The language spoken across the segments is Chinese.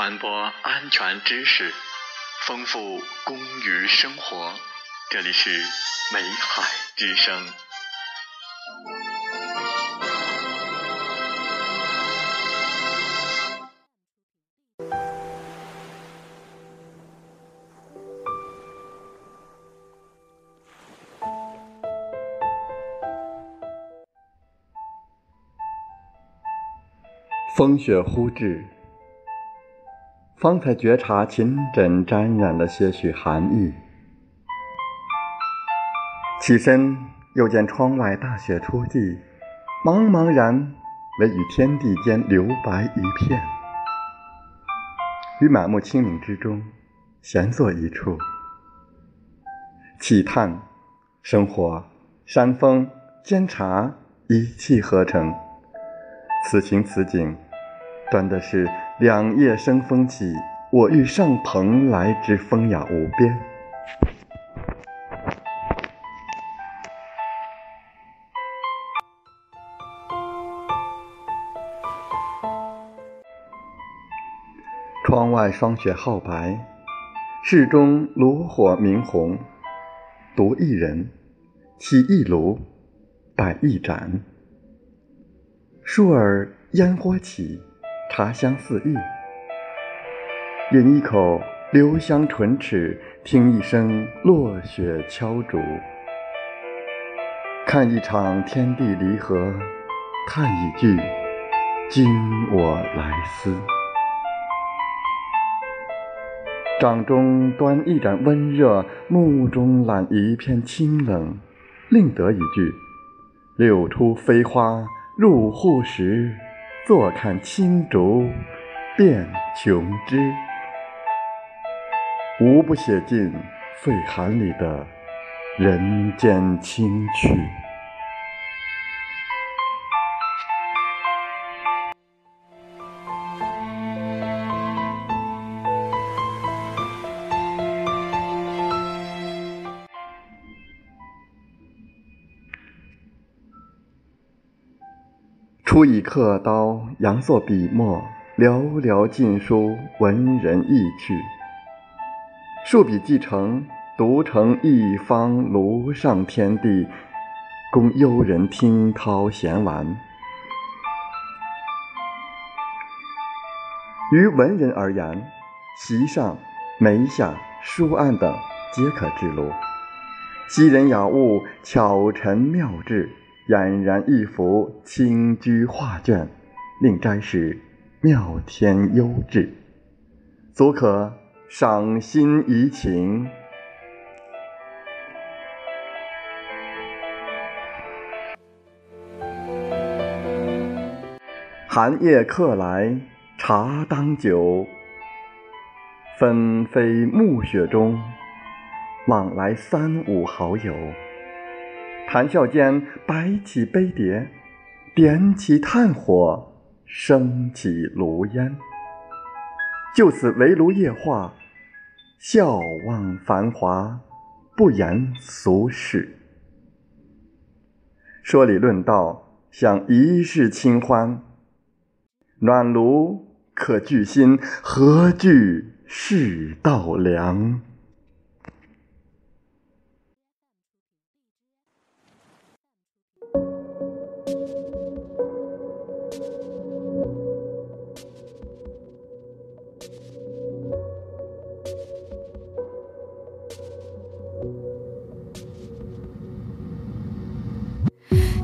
传播安全知识，丰富公寓生活。这里是美海之声。风雪忽至，方才觉察琴枕沾染了些许寒意。起身又见窗外大雪初霁，茫茫然唯与天地间留白一片。于满目清明之中，闲坐一处，气叹生活山峰煎茶一气呵成。此情此景。端的是两叶生风起，我欲上蓬莱之风雅无边。窗外霜雪皓白，室中炉火明红。独一人，起一炉，摆一盏。倏尔烟火起。茶香四溢，饮一口留香唇齿，听一声落雪敲竹，看一场天地离合，叹一句今我来思。掌中端一盏温热，目中揽一片清冷，另得一句柳出飞花入户时。坐看青竹变琼枝，无不写尽肺寒里的人间清趣。以刻刀，扬作笔墨，寥寥尽书，文人意趣。数笔既成，独成一方庐上天地，供幽人听涛闲玩。于文人而言，席上、眉下、书案等皆可制录。昔人雅物，巧陈妙制。俨然一幅清居画卷，令斋时妙天幽致，足可赏心怡情。寒夜客来茶当酒，纷飞暮雪中，往来三五好友。谈笑间，摆起杯碟，点起炭火，升起炉烟。就此围炉夜话，笑望繁华，不言俗事。说理论道，享一世清欢。暖炉可聚心，何惧世道凉？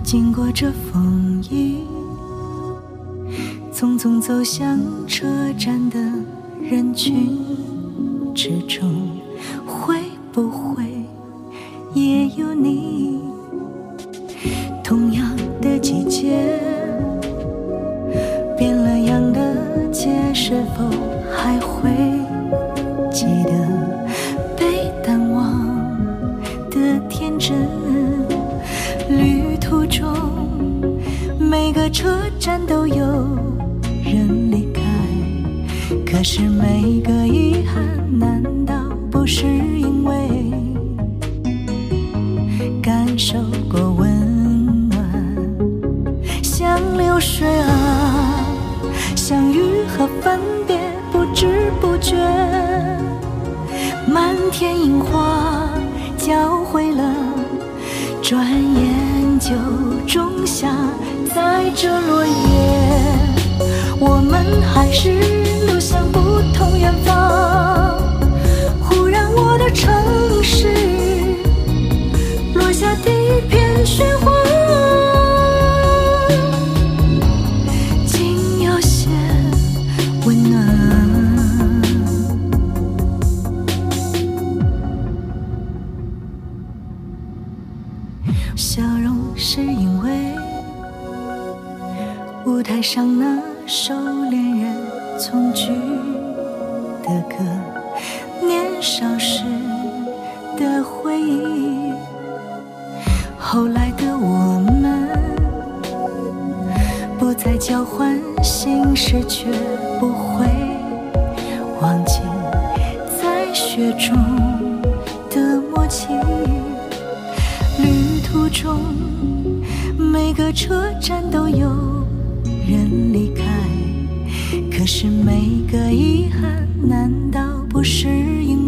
经过这风雨，匆匆走向车站的人群之中，会不会也有你？同样的季节，变了样的街，是否还会是每个遗憾，难道不是因为感受过温暖？像流水啊，相遇和分别不知不觉，漫天樱花交汇了，转眼就种下，在这落叶，我们还是同远方。忽然，我的城市落下第一片雪花。竟有些温暖笑容是因为舞台上那首恋人从句的歌，年少时的回忆。后来的我们不再交换心事，却不会忘记在雪中的默契。旅途中，每个车站都有人离开，可是每个遗憾，难道不是因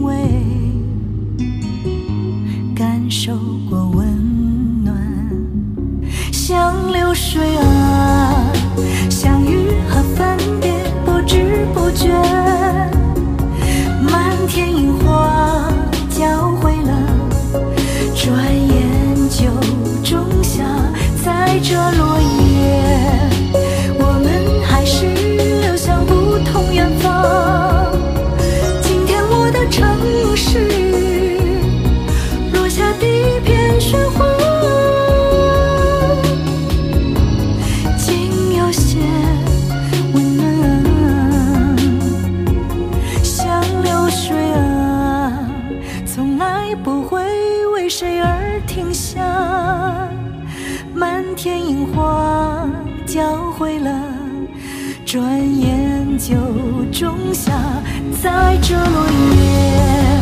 转眼就仲夏，在这落叶。